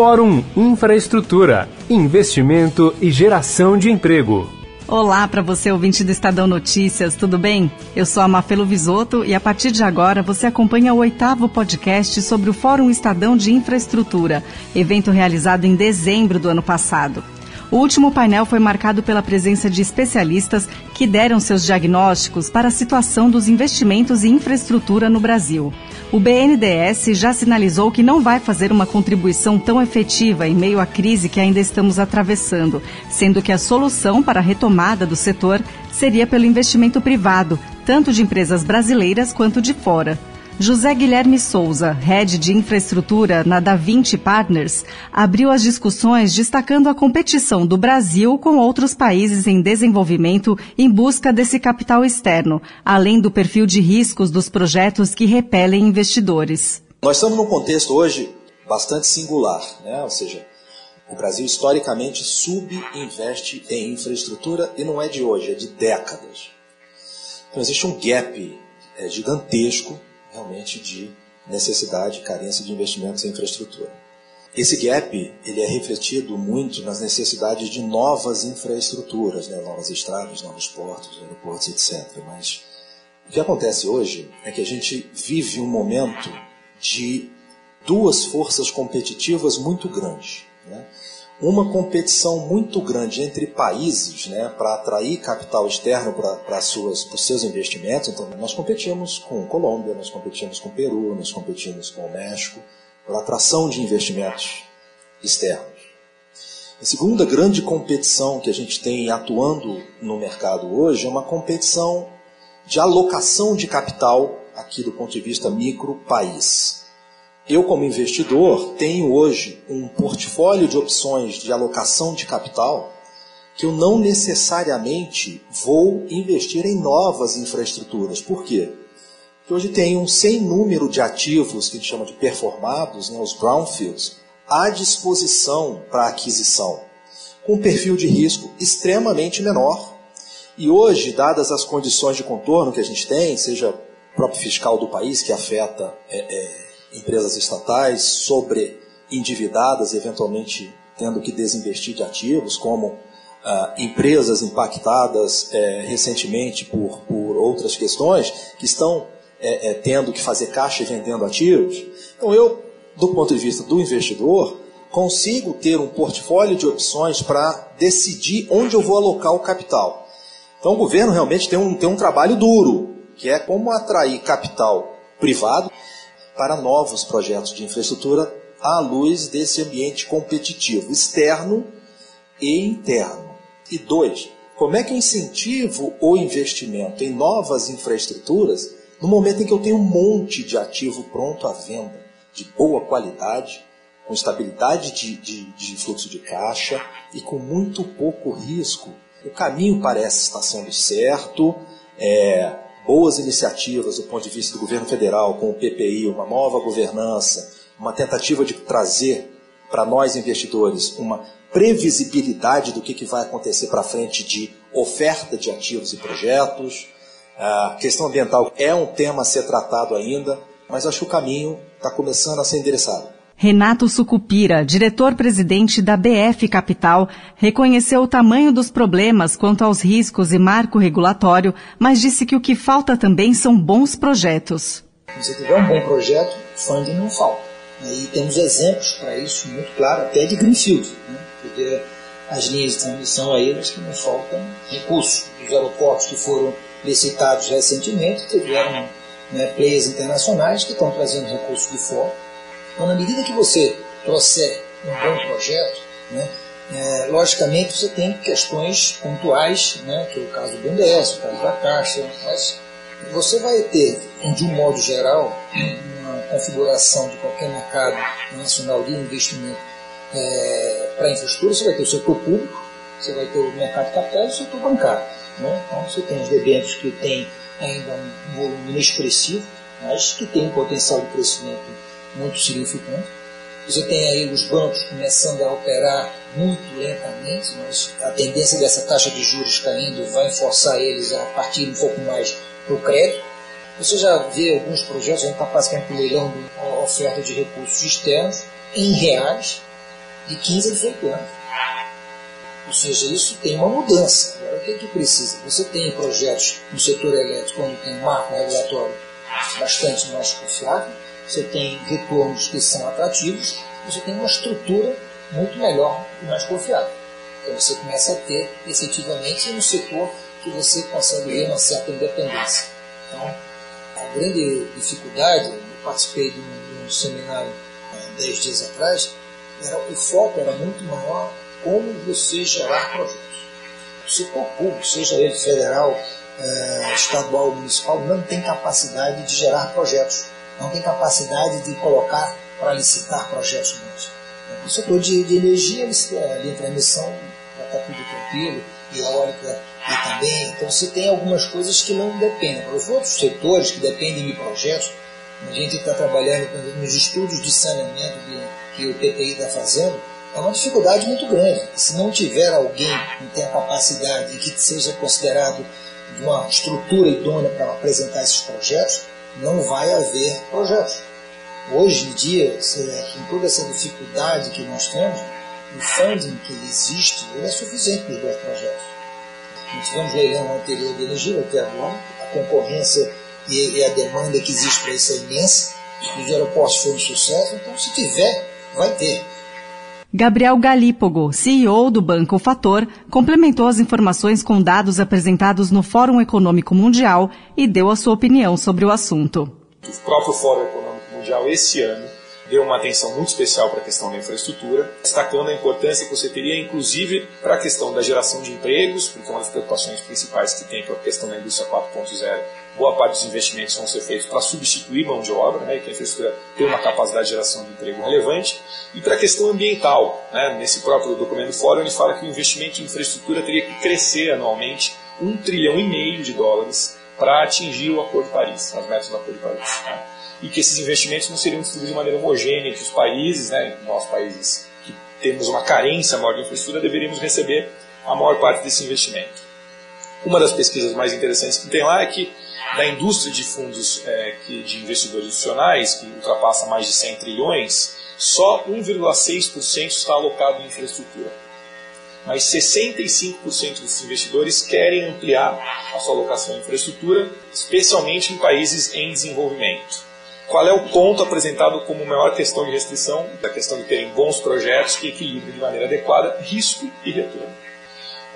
Fórum Infraestrutura, Investimento e Geração de Emprego. Olá para você ouvinte do Estadão Notícias, tudo bem? Eu sou a Mafelo Visoto e a partir de agora você acompanha o oitavo podcast sobre o Fórum Estadão de Infraestrutura, evento realizado em dezembro do ano passado. O último painel foi marcado pela presença de especialistas que deram seus diagnósticos para a situação dos investimentos em infraestrutura no Brasil. O BNDES já sinalizou que não vai fazer uma contribuição tão efetiva em meio à crise que ainda estamos atravessando, sendo que a solução para a retomada do setor seria pelo investimento privado, tanto de empresas brasileiras quanto de fora. José Guilherme Souza, head de infraestrutura na Da Vinci Partners, abriu as discussões destacando a competição do Brasil com outros países em desenvolvimento em busca desse capital externo, além do perfil de riscos dos projetos que repelem investidores. Nós estamos num contexto hoje bastante singular, né? ou seja, o Brasil historicamente subinveste em infraestrutura e não é de hoje, é de décadas. Então existe um gap é, gigantesco realmente de necessidade, carência de investimentos em infraestrutura. Esse gap ele é refletido muito nas necessidades de novas infraestruturas, né? novas estradas, novos portos, aeroportos, etc. Mas o que acontece hoje é que a gente vive um momento de duas forças competitivas muito grandes. Né? Uma competição muito grande entre países né, para atrair capital externo para os seus investimentos. Então, nós competimos com Colômbia, nós competimos com Peru, nós competimos com México por atração de investimentos externos. A segunda grande competição que a gente tem atuando no mercado hoje é uma competição de alocação de capital aqui do ponto de vista micro-país. Eu, como investidor, tenho hoje um portfólio de opções de alocação de capital que eu não necessariamente vou investir em novas infraestruturas. Por quê? Porque hoje tem um sem número de ativos que a gente chama de performados, né, os brownfields, à disposição para aquisição, com um perfil de risco extremamente menor. E hoje, dadas as condições de contorno que a gente tem, seja próprio fiscal do país, que afeta é, é, empresas estatais sobre endividadas, eventualmente tendo que desinvestir de ativos, como ah, empresas impactadas é, recentemente por, por outras questões, que estão é, é, tendo que fazer caixa e vendendo ativos. Então, eu, do ponto de vista do investidor, consigo ter um portfólio de opções para decidir onde eu vou alocar o capital. Então, o governo realmente tem um, tem um trabalho duro, que é como atrair capital privado para novos projetos de infraestrutura à luz desse ambiente competitivo externo e interno. E dois, como é que eu incentivo o investimento em novas infraestruturas no momento em que eu tenho um monte de ativo pronto à venda, de boa qualidade, com estabilidade de, de, de fluxo de caixa e com muito pouco risco? O caminho parece estar sendo certo, é, boas iniciativas do ponto de vista do governo federal, com o PPI, uma nova governança, uma tentativa de trazer para nós investidores uma previsibilidade do que, que vai acontecer para frente de oferta de ativos e projetos. A questão ambiental é um tema a ser tratado ainda, mas acho que o caminho está começando a ser endereçado. Renato Sucupira, diretor-presidente da BF Capital, reconheceu o tamanho dos problemas quanto aos riscos e marco regulatório, mas disse que o que falta também são bons projetos. Se tiver um bom projeto, funding não falta. E temos exemplos para isso muito claro, até de Greenfield, né? porque as linhas de transmissão aéreas que não faltam recursos. Os aeroportos que foram licitados recentemente tiveram né, players internacionais que estão trazendo recursos de fora então, na medida que você trouxer um bom projeto, né, é, logicamente você tem questões pontuais, né, que é o caso do BNDES, o caso da Caixa, mas você vai ter, de um modo geral, uma configuração de qualquer mercado nacional de investimento é, para infraestrutura, você vai ter o setor público, você vai ter o mercado de capitais e o setor bancário. Né? Então você tem os debêntures que têm ainda um volume inexpressivo, mas que tem um potencial de crescimento muito significante. Você tem aí os bancos começando a operar muito lentamente, mas a tendência dessa taxa de juros caindo vai forçar eles a partir um pouco mais para o crédito. Você já vê alguns projetos, a gente está basicamente leilando a oferta de recursos externos em reais, de 15 a 18 anos. Ou seja, isso tem uma mudança. Agora, o que, é que precisa? Você tem projetos no setor elétrico onde tem um marco regulatório bastante mais confiável, você tem retornos que são atrativos, você tem uma estrutura muito melhor e mais confiável. Então você começa a ter efetivamente um setor que você consegue ver uma certa independência. Então, a grande dificuldade, eu participei de um, de um seminário há 10 dias atrás, era, o foco era muito maior como você gerar projetos. O setor público, seja ele federal, eh, estadual ou municipal, não tem capacidade de gerar projetos, não tem capacidade de colocar para licitar projetos novos. O setor de, de energia, ali entre a emissão, já está tudo tranquilo, e eólica e também. Então você tem algumas coisas que não dependem. Para os outros setores que dependem de projetos, a gente está trabalhando nos estudos de saneamento que o PTI está fazendo, é uma dificuldade muito grande. Se não tiver alguém que tenha capacidade e que seja considerado de uma estrutura idônea para apresentar esses projetos, não vai haver projetos. Hoje em dia, com toda essa dificuldade que nós temos, o funding que existe é suficiente para os dois projetos. Nós tivemos leilão anterior de energia até agora, a concorrência e a demanda que existe para isso é imensa, os aeroportos foram um sucesso, então se tiver, vai ter. Gabriel Galípogo, CEO do Banco Fator, complementou as informações com dados apresentados no Fórum Econômico Mundial e deu a sua opinião sobre o assunto. O próprio Fórum Econômico Mundial, esse ano, deu uma atenção muito especial para a questão da infraestrutura, destacando a importância que você teria, inclusive, para a questão da geração de empregos, porque uma das preocupações principais que tem com a questão da indústria 4.0 boa parte dos investimentos vão ser feitos para substituir mão de obra, né, e que a infraestrutura tem uma capacidade de geração de emprego relevante, e para a questão ambiental. Né, nesse próprio documento do Fórum, ele fala que o investimento em infraestrutura teria que crescer anualmente um trilhão e meio de dólares para atingir o Acordo de Paris, as metas do Acordo de Paris. Né, e que esses investimentos não seriam distribuídos de maneira homogênea entre os países, né, nós países que temos uma carência maior de infraestrutura, deveríamos receber a maior parte desse investimento. Uma das pesquisas mais interessantes que tem lá é que da indústria de fundos é, que, de investidores institucionais, que ultrapassa mais de 100 trilhões, só 1,6% está alocado em infraestrutura. Mas 65% dos investidores querem ampliar a sua alocação em infraestrutura, especialmente em países em desenvolvimento. Qual é o ponto apresentado como maior questão de restrição? Da questão de terem bons projetos que equilibrem de maneira adequada risco e retorno.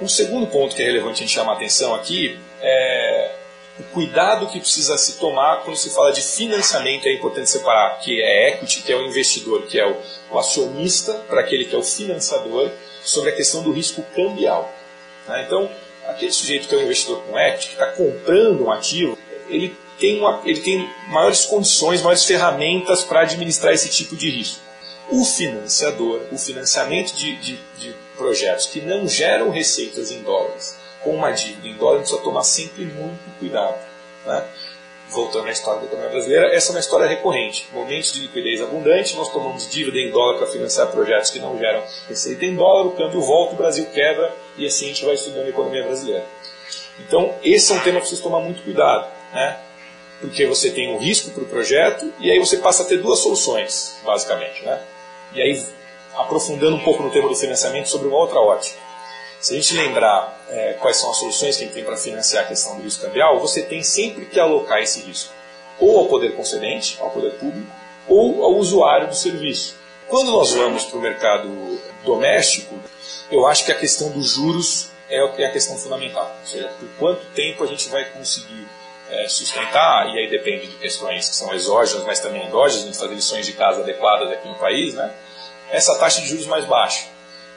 Um segundo ponto que é relevante a gente chamar a atenção aqui é o cuidado que precisa se tomar quando se fala de financiamento, é importante separar que é equity, que é o investidor, que é o, acionista, para aquele que é o financiador, sobre a questão do risco cambial. Né? Então, aquele sujeito que é um investidor com equity, que está comprando um ativo, ele tem, uma, ele tem maiores condições, maiores ferramentas para administrar esse tipo de risco. O financiador, o financiamento de, de, de projetos que não geram receitas em dólares, com uma dívida em dólar, a gente precisa tomar sempre muito cuidado. Né? Voltando à história da economia brasileira, essa é uma história recorrente. Momentos de liquidez abundante, nós tomamos dívida em dólar para financiar projetos que não geram receita em dólar, o câmbio volta, o Brasil quebra e assim a gente vai estudando a economia brasileira. Então, esse é um tema que precisa tomar muito cuidado. Né? Porque você tem um risco para o projeto e aí você passa a ter duas soluções, basicamente. Né? E aí, aprofundando um pouco no tema do financiamento sobre uma outra ótica. Se a gente lembrar é, quais são as soluções que a gente tem para financiar a questão do risco cambial, você tem sempre que alocar esse risco ou ao poder concedente, ao poder público, ou ao usuário do serviço. Quando nós vamos para o mercado doméstico, eu acho que a questão dos juros é, é a questão fundamental. Ou seja, por quanto tempo a gente vai conseguir é, sustentar, e aí depende de questões que são exógenas, mas também endógenas, gente fazer lições de casa adequadas aqui no país, né? essa taxa de juros mais baixa.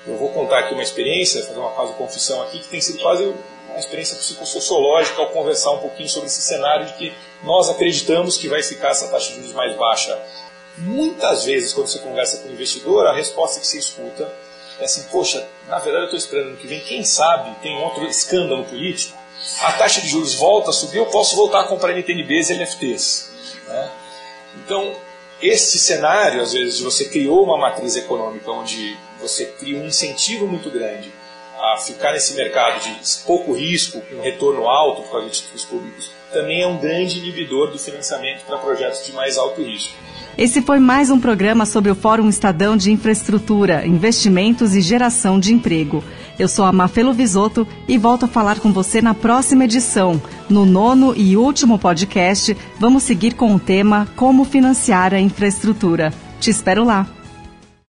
Eu vou contar aqui uma experiência, fazer uma quase confissão aqui, que tem sido quase uma experiência psicossociológica ao conversar um pouquinho sobre esse cenário de que nós acreditamos que vai ficar essa taxa de juros mais baixa. Muitas vezes, quando você conversa com o investidor, a resposta que você escuta é assim: Poxa, na verdade eu estou esperando ano que vem, quem sabe tem outro escândalo político, a taxa de juros volta a subir, eu posso voltar a comprar NTNBs e NFTs. Né? Então, esse cenário, às vezes, você criou uma matriz econômica onde você cria um incentivo muito grande a ficar nesse mercado de pouco risco, com retorno alto por causa de títulos públicos, também é um grande inibidor do financiamento para projetos de mais alto risco. Esse foi mais um programa sobre o Fórum Estadão de Infraestrutura, Investimentos e Geração de Emprego. Eu sou a Mafelo Visoto e volto a falar com você na próxima edição. No nono e último podcast, vamos seguir com o tema Como financiar a infraestrutura. Te espero lá.